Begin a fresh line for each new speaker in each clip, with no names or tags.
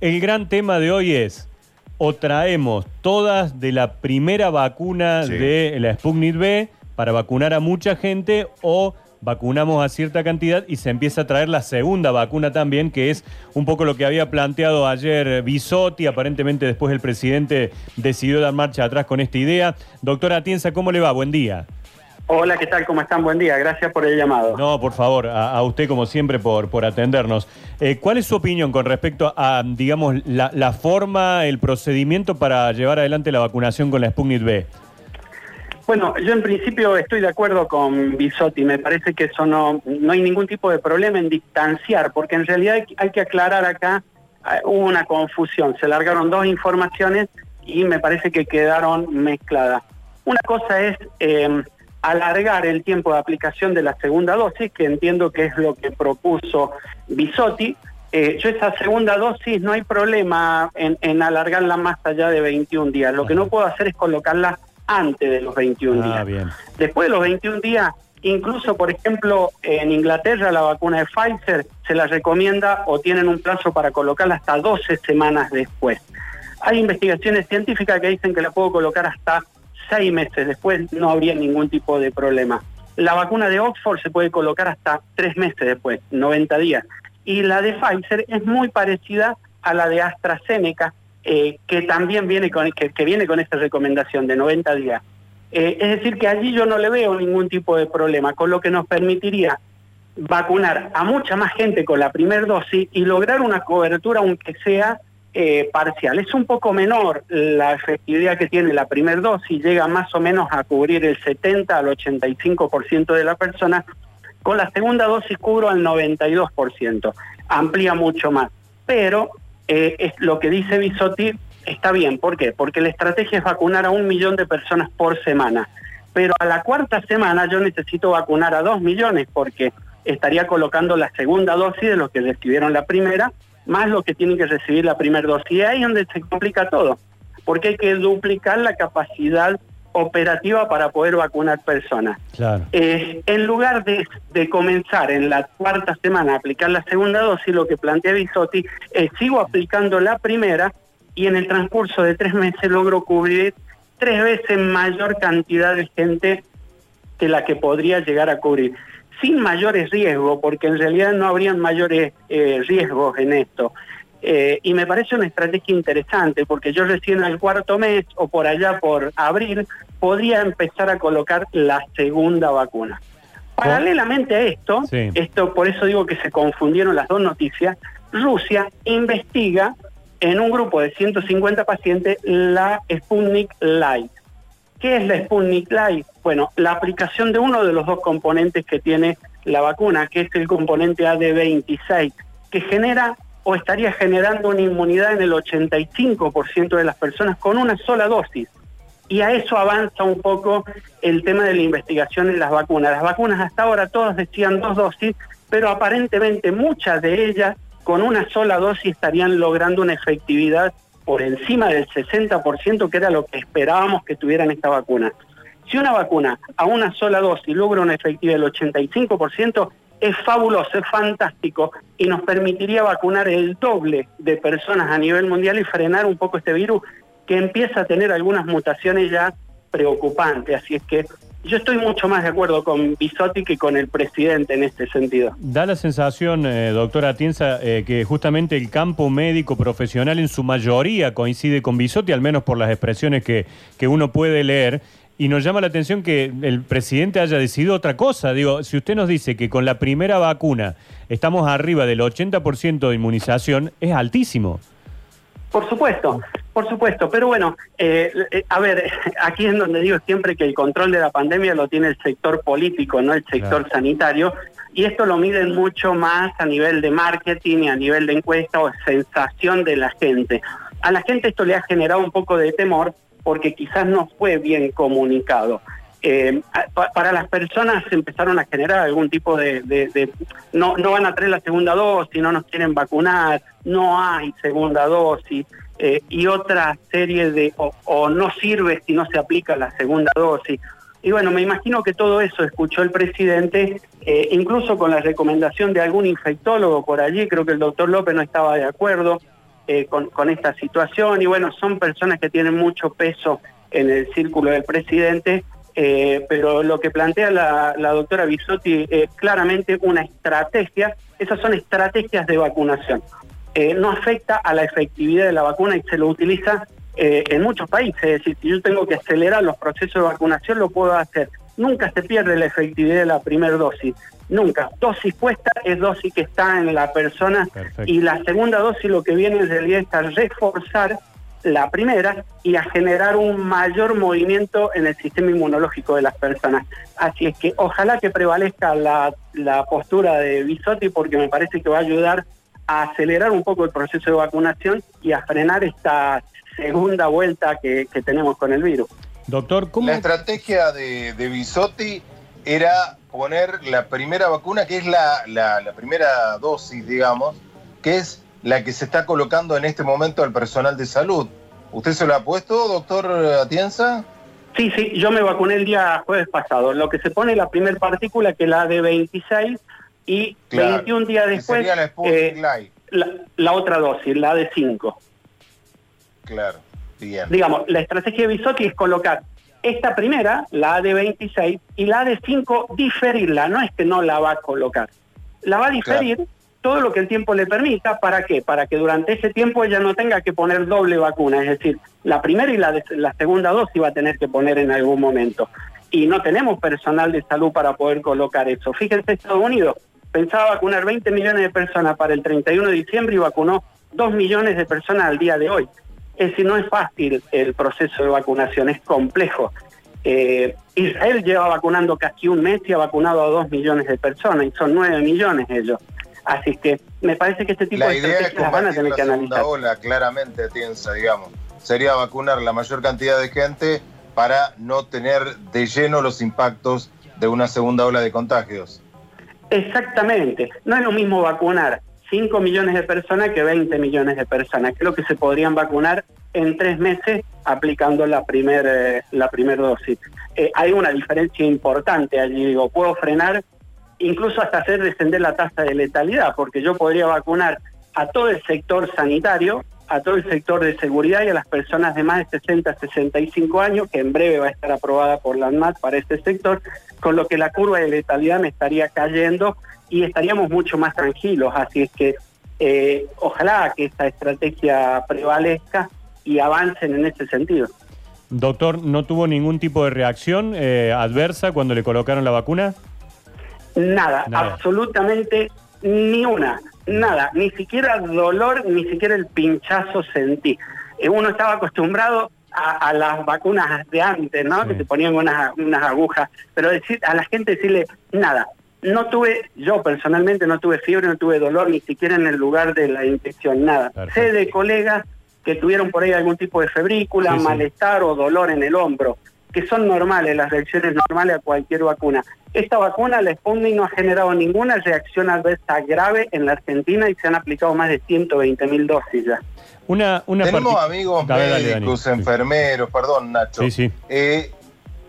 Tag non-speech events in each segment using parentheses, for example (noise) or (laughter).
El gran tema de hoy es, o traemos todas de la primera vacuna
Sí.
de la Sputnik B para vacunar a mucha gente, o vacunamos a cierta cantidad y se empieza a traer la segunda vacuna también, que es un poco lo que había planteado ayer Bisotti. Aparentemente después el presidente decidió dar marcha atrás con esta idea. Doctora Atienza, ¿cómo le va? Buen día.
Hola, ¿qué tal? ¿Cómo están? Buen día. Gracias por el llamado.
No, por favor, a, a usted como siempre por, por atendernos. Eh, ¿Cuál es su opinión con respecto a, digamos, la, la forma, el procedimiento para llevar adelante la vacunación con la Sputnik B?
Bueno, yo en principio estoy de acuerdo con Bisotti. Me parece que eso no, no hay ningún tipo de problema en distanciar, porque en realidad hay, hay que aclarar acá, eh, hubo una confusión. Se largaron dos informaciones y me parece que quedaron mezcladas. Una cosa es eh, alargar el tiempo de aplicación de la segunda dosis, que entiendo que es lo que propuso Bisotti. Eh, yo esa segunda dosis no hay problema en, en alargarla más allá de 21 días. Lo que no puedo hacer es colocarla antes de los 21
Ah,
días.
bien.
Después de los 21 días, incluso, por ejemplo, en Inglaterra la vacuna de Pfizer se la recomienda o tienen un plazo para colocarla hasta 12 semanas después. Hay investigaciones científicas que dicen que la puedo colocar hasta 6 meses después, no habría ningún tipo de problema. La vacuna de Oxford se puede colocar hasta 3 meses después, 90 días. Y la de Pfizer es muy parecida a la de AstraZeneca, eh, que también viene con, que viene con esta recomendación de 90 días. Eh, es decir, que allí yo no le veo ningún tipo de problema, con lo que nos permitiría vacunar a mucha más gente con la primera dosis y lograr una cobertura aunque sea eh, parcial. Es un poco menor la efectividad que tiene la primera dosis, llega más o menos a cubrir el 70 al 85% de la persona. Con la segunda dosis cubro al 92%, amplía mucho más. Pero eh, es lo que dice Bisotti está bien. ¿Por qué? Porque la estrategia es vacunar a un millón de personas por semana. Pero a la cuarta semana yo necesito vacunar a dos millones porque estaría colocando la segunda dosis de los que recibieron la primera, más los que tienen que recibir la primera dosis. Y ahí es donde se complica todo, porque hay que duplicar la capacidad operativa para poder vacunar personas.
Claro.
Eh, en lugar de, de comenzar en la cuarta semana a aplicar la segunda dosis, lo que plantea Bisotti es sigo aplicando la primera y en el transcurso de tres meses logro cubrir tres veces mayor cantidad de gente que la que podría llegar a cubrir, sin mayores riesgos, porque en realidad no habrían mayores eh, riesgos en esto. Eh, y me parece una estrategia interesante, porque yo recién al cuarto mes o por allá por abril podría empezar a colocar la segunda vacuna. Paralelamente a esto,
Sí.
esto por eso digo que se confundieron las dos noticias, Rusia investiga en un grupo de 150 pacientes la Sputnik Light. ¿Qué es la Sputnik Light? Bueno, la aplicación de uno de los dos componentes que tiene la vacuna, que es el componente AD26, que genera o estaría generando una inmunidad en el 85% de las personas con una sola dosis. Y a eso avanza un poco el tema de la investigación en las vacunas. Las vacunas hasta ahora todos decían dos dosis, pero aparentemente muchas de ellas con una sola dosis estarían logrando una efectividad por encima del 60%, que era lo que esperábamos que tuvieran esta vacuna. Si una vacuna a una sola dosis logra una efectividad del 85%, es fabuloso, es fantástico y nos permitiría vacunar el doble de personas a nivel mundial y frenar un poco este virus que empieza a tener algunas mutaciones ya preocupantes. Así es que yo estoy mucho más de acuerdo con Bisotti que con el presidente en este sentido.
Da la sensación, eh, doctora Atienza, eh, que justamente el campo médico profesional en su mayoría coincide con Bisotti, al menos por las expresiones que, que uno puede leer. Y nos llama la atención que el presidente haya decidido otra cosa. Digo, si usted nos dice que con la primera vacuna estamos arriba del 80% de inmunización, es altísimo.
Por supuesto, por supuesto, pero bueno, eh, eh, a ver, (laughs) aquí es donde digo siempre que el control de la pandemia lo tiene el sector político, no el sector
Claro.
sanitario, y esto lo miden mucho más a nivel de marketing y a nivel de encuesta o sensación de la gente. A la gente esto le ha generado un poco de temor porque quizás no fue bien comunicado. Eh, pa- para las personas empezaron a generar algún tipo de, no, no van a traer la segunda dosis, no nos quieren vacunar, no hay segunda dosis eh, y otra serie de o, no sirve si no se aplica la segunda dosis. Y bueno, me imagino que todo eso escuchó el presidente, eh, incluso con la recomendación de algún infectólogo por allí, creo que el doctor López no estaba de acuerdo, con, esta situación y bueno, son personas que tienen mucho peso en el círculo del presidente, eh, pero lo que plantea la, doctora Bisotti es claramente una estrategia, esas son estrategias de vacunación. Eh, no afecta a la efectividad de la vacuna y se lo utiliza en muchos países, es decir, si yo tengo que acelerar los procesos de vacunación, lo puedo hacer. Nunca se pierde la efectividad de la primera dosis. Nunca. Dosis puesta es dosis que está en la persona y la segunda dosis lo que viene en realidad es a reforzar la primera y a generar un mayor movimiento en el sistema inmunológico de las personas. Así es que ojalá que prevalezca la, postura de Bisotti porque me parece que va a ayudar a acelerar un poco el proceso de vacunación y a frenar esta segunda vuelta que, tenemos con el virus.
Doctor, ¿cómo... La estrategia de, de Bisotti era poner la primera vacuna, que es la, la, primera dosis, digamos, que es la que se está colocando en este momento al personal de salud. ¿Usted se lo ha puesto, doctor Atienza?
Sí, sí, yo me vacuné el día jueves pasado. Lo que se pone la primera partícula, que es la de 26, y 21 días después la, eh, la, la, otra dosis, la de 5.
Claro, bien.
Digamos, la estrategia de Bisotti es colocar esta primera, la de 26, y la de 5, diferirla, no es que no la va a colocar. La va a diferir todo lo que el tiempo le permita, ¿para qué? Para que durante ese tiempo ella no tenga que poner doble vacuna, es decir, la primera y la, la segunda dosis va a tener que poner en algún momento. Y no tenemos personal de salud para poder colocar eso. Fíjense, Estados Unidos pensaba vacunar 20 millones de personas para el 31 de diciembre y vacunó 2 millones de personas al día de hoy. Es decir, no es fácil el proceso de vacunación, es complejo. Eh, Israel lleva vacunando casi un mes y ha vacunado a dos millones de personas y son nueve millones ellos. Así que me parece que este tipo de estrategias van a tener que analizar.
Ola, claramente, piensa, digamos, sería vacunar la mayor cantidad de gente para no tener de lleno los impactos de una segunda ola de contagios.
Exactamente. No es lo mismo vacunar 5 millones de personas que 20 millones de personas. Creo que se podrían vacunar en tres meses aplicando la primera eh, la primer dosis. Eh, hay una diferencia importante allí, digo, puedo frenar, incluso hasta hacer descender la tasa de letalidad, porque yo podría vacunar a todo el sector sanitario, a todo el sector de seguridad y a las personas de más de 60 65 años, que en breve va a estar aprobada por la ANMAT para este sector, con lo que la curva de letalidad me estaría cayendo y estaríamos mucho más tranquilos. Así es que eh, ojalá que esta estrategia prevalezca y avancen en ese sentido.
Doctor, ¿no tuvo ningún tipo de reacción eh, adversa cuando le colocaron la vacuna?
Nada, absolutamente ni una, nada, ni siquiera dolor, ni siquiera el pinchazo sentí. Eh, uno estaba acostumbrado a, las vacunas de antes, ¿no? Que te ponían unas, unas agujas, pero decir a la gente decirle nada, no tuve, yo personalmente no tuve fiebre, no tuve dolor, ni siquiera en el lugar de la infección, nada. Sé de colegas que tuvieron por ahí algún tipo de febrícula, malestar o dolor en el hombro, que son normales, las reacciones normales a cualquier vacuna. Esta vacuna, la Sputnik, no ha generado ninguna reacción adversa grave en la Argentina y se han aplicado más de 120 mil dosis ya.
Una, una Tenemos amigos médicos, enfermeros, perdón Nacho. Eh,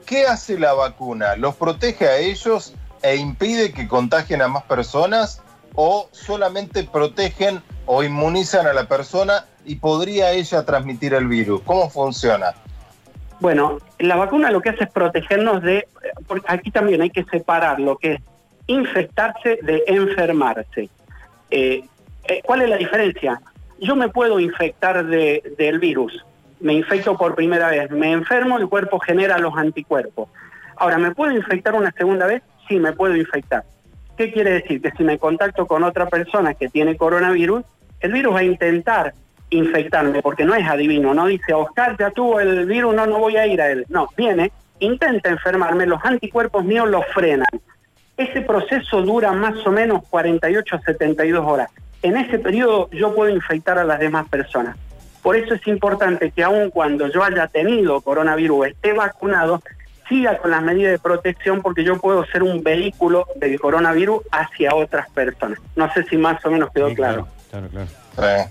¿Qué hace la vacuna? ¿Los protege a ellos e impide que contagien a más personas o solamente protegen o inmunizan a la persona y podría ella transmitir el virus? ¿Cómo funciona?
Bueno, la vacuna lo que hace es protegernos de, porque aquí también hay que separar lo que es infectarse de enfermarse. Eh, eh, ¿Cuál es la diferencia? Yo me puedo infectar de, del virus, me infecto por primera vez, me enfermo, el cuerpo genera los anticuerpos. Ahora, ¿me puedo infectar una segunda vez? sí me puedo infectar. ¿Qué quiere decir? Que si me contacto con otra persona que tiene coronavirus, el virus va a intentar infectarme, porque no es adivino, no dice, Oscar ya tuvo el virus, no, no voy a ir a él. No, viene, intenta enfermarme, los anticuerpos míos lo frenan. Ese proceso dura más o menos 48 a 72 horas. En ese periodo yo puedo infectar a las demás personas. Por eso es importante que aun cuando yo haya tenido coronavirus, esté vacunado, siga con las medidas de protección porque yo puedo ser un vehículo del coronavirus hacia otras personas. No sé si más o menos quedó claro. Claro,
claro.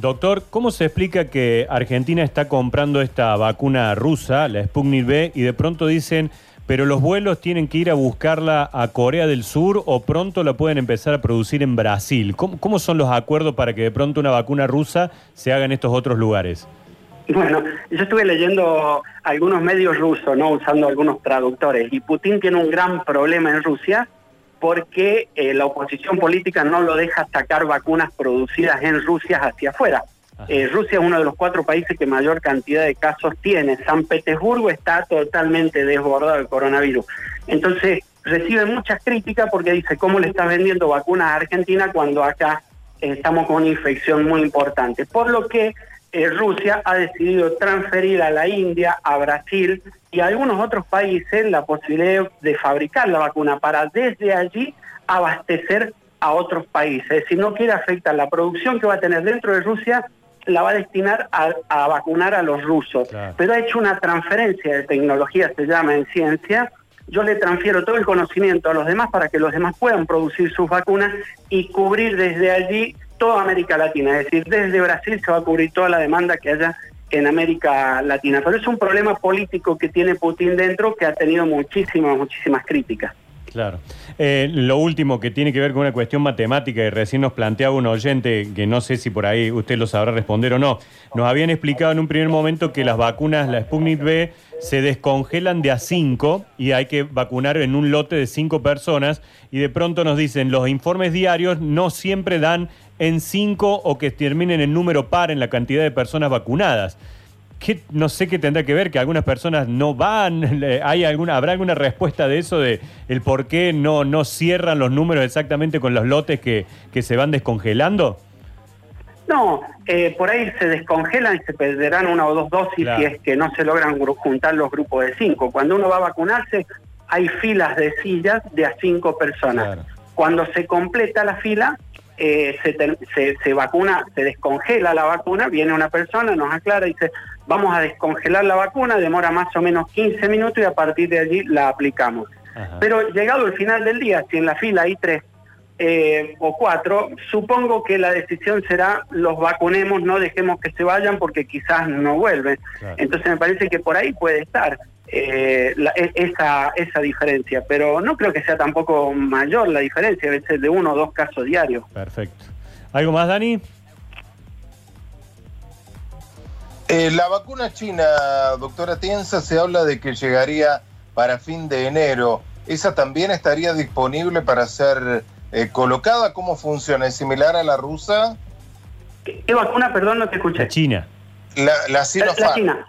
Doctor, ¿cómo se explica que Argentina está comprando esta vacuna rusa, la Sputnik V, y de pronto dicen, pero los vuelos tienen que ir a buscarla a Corea del Sur o pronto la pueden empezar a producir en Brasil. ¿Cómo, son los acuerdos para que de pronto una vacuna rusa se haga en estos otros lugares?
Bueno, yo estuve leyendo algunos medios rusos, ¿no? Usando algunos traductores, y Putin tiene un gran problema en Rusia porque eh, la oposición política no lo deja sacar vacunas producidas en Rusia hacia afuera. Eh, Rusia es uno de los cuatro países que mayor cantidad de casos tiene. San Petersburgo está totalmente desbordado del coronavirus. Entonces, recibe muchas críticas porque dice, ¿cómo le estás vendiendo vacunas a Argentina cuando acá estamos con una infección muy importante? Por lo que eh, Rusia ha decidido transferir a la India, a Brasil y a algunos otros países la posibilidad de fabricar la vacuna para desde allí abastecer a otros países. Es decir, no quiere afectar la producción que va a tener dentro de Rusia la va a destinar a, vacunar a los rusos. Pero ha hecho una transferencia de tecnología, se llama en ciencia. Yo le transfiero todo el conocimiento a los demás para que los demás puedan producir sus vacunas y cubrir desde allí toda América Latina. Es decir, desde Brasil se va a cubrir toda la demanda que haya en América Latina. Pero es un problema político que tiene Putin dentro que ha tenido muchísimas, muchísimas críticas.
Claro. Eh, lo último que tiene que ver con una cuestión matemática y recién nos planteaba un oyente que no sé si por ahí usted lo sabrá responder o no. Nos habían explicado en un primer momento que las vacunas, la Sputnik V, se descongelan de a 5 y hay que vacunar en un lote de 5 personas y de pronto nos dicen los informes diarios no siempre dan en 5 o que terminen en número par en la cantidad de personas vacunadas no sé qué tendrá que ver, que algunas personas no van, (laughs) ¿hay alguna, ¿habrá alguna respuesta de eso, de el por qué no, no cierran los números exactamente con los lotes que, que se van descongelando?
No, eh, por ahí se descongelan y se perderán una o dos dosis si es que no se logran juntar los grupos de cinco. Cuando uno va a vacunarse, hay filas de sillas de a cinco personas. Cuando se completa la fila, eh, se, se, vacuna, se descongela la vacuna, viene una persona, nos aclara y dice, vamos a descongelar la vacuna, demora más o menos 15 minutos y a partir de allí la aplicamos. Pero llegado el final del día, si en la fila hay tres eh, o cuatro, supongo que la decisión será los vacunemos, no dejemos que se vayan porque quizás no vuelven. Entonces me parece que por ahí puede estar. Eh, e, esa, esa diferencia, pero no creo que sea tampoco mayor la diferencia, a veces de uno o dos casos diarios.
Perfecto. ¿Algo más, Dani?
Eh, la vacuna china, doctora Tienza, se habla de que llegaría para fin de enero. ¿Esa también estaría disponible para ser eh, colocada? ¿Cómo funciona? ¿Es similar a la rusa?
¿Qué, vacuna? Perdón, no te escuché.
La China.
La, la China.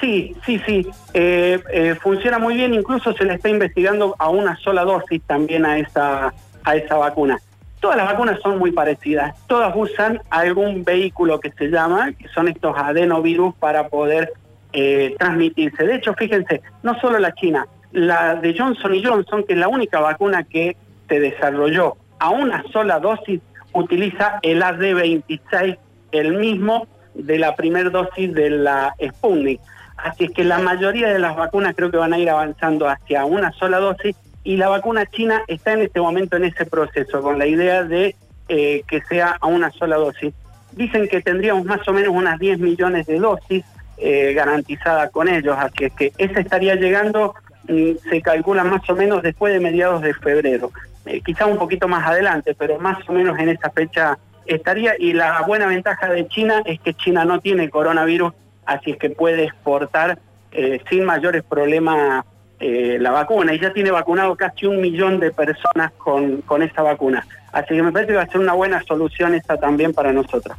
Sí, sí, sí. Eh, eh, funciona muy bien. Incluso se le está investigando a una sola dosis también a esa, a esa vacuna. Todas las vacunas son muy parecidas. Todas usan algún vehículo que se llama, que son estos adenovirus para poder eh, transmitirse. De hecho, fíjense, no solo la China, la de Johnson y Johnson, que es la única vacuna que se desarrolló a una sola dosis, utiliza el AD26, el mismo de la primera dosis de la Sputnik. Así es que la mayoría de las vacunas creo que van a ir avanzando hacia una sola dosis y la vacuna china está en este momento en ese proceso, con la idea de eh, que sea a una sola dosis. Dicen que tendríamos más o menos unas 10 millones de dosis eh, garantizadas con ellos, así es que esa estaría llegando, mm, se calcula más o menos después de mediados de febrero, eh, quizá un poquito más adelante, pero más o menos en esa fecha estaría. Y la buena ventaja de China es que China no tiene coronavirus así es que puede exportar eh, sin mayores problemas eh, la vacuna y ya tiene vacunado casi un millón de personas con, con esta vacuna. Así que me parece que va a ser una buena solución esta también para nosotros.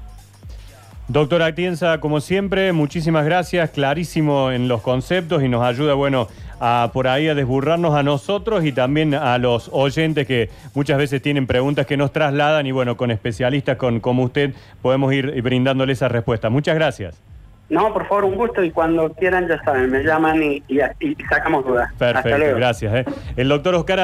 Doctora Atienza, como siempre, muchísimas gracias, clarísimo en los conceptos y nos ayuda, bueno, a por ahí a desburrarnos a nosotros y también a los oyentes que muchas veces tienen preguntas que nos trasladan y bueno, con especialistas como usted podemos ir brindándole esa respuesta. Muchas gracias.
No, por favor, un gusto y cuando quieran, ya saben, me llaman y, sacamos dudas.
Perfecto, gracias. ¿eh? El doctor Oscar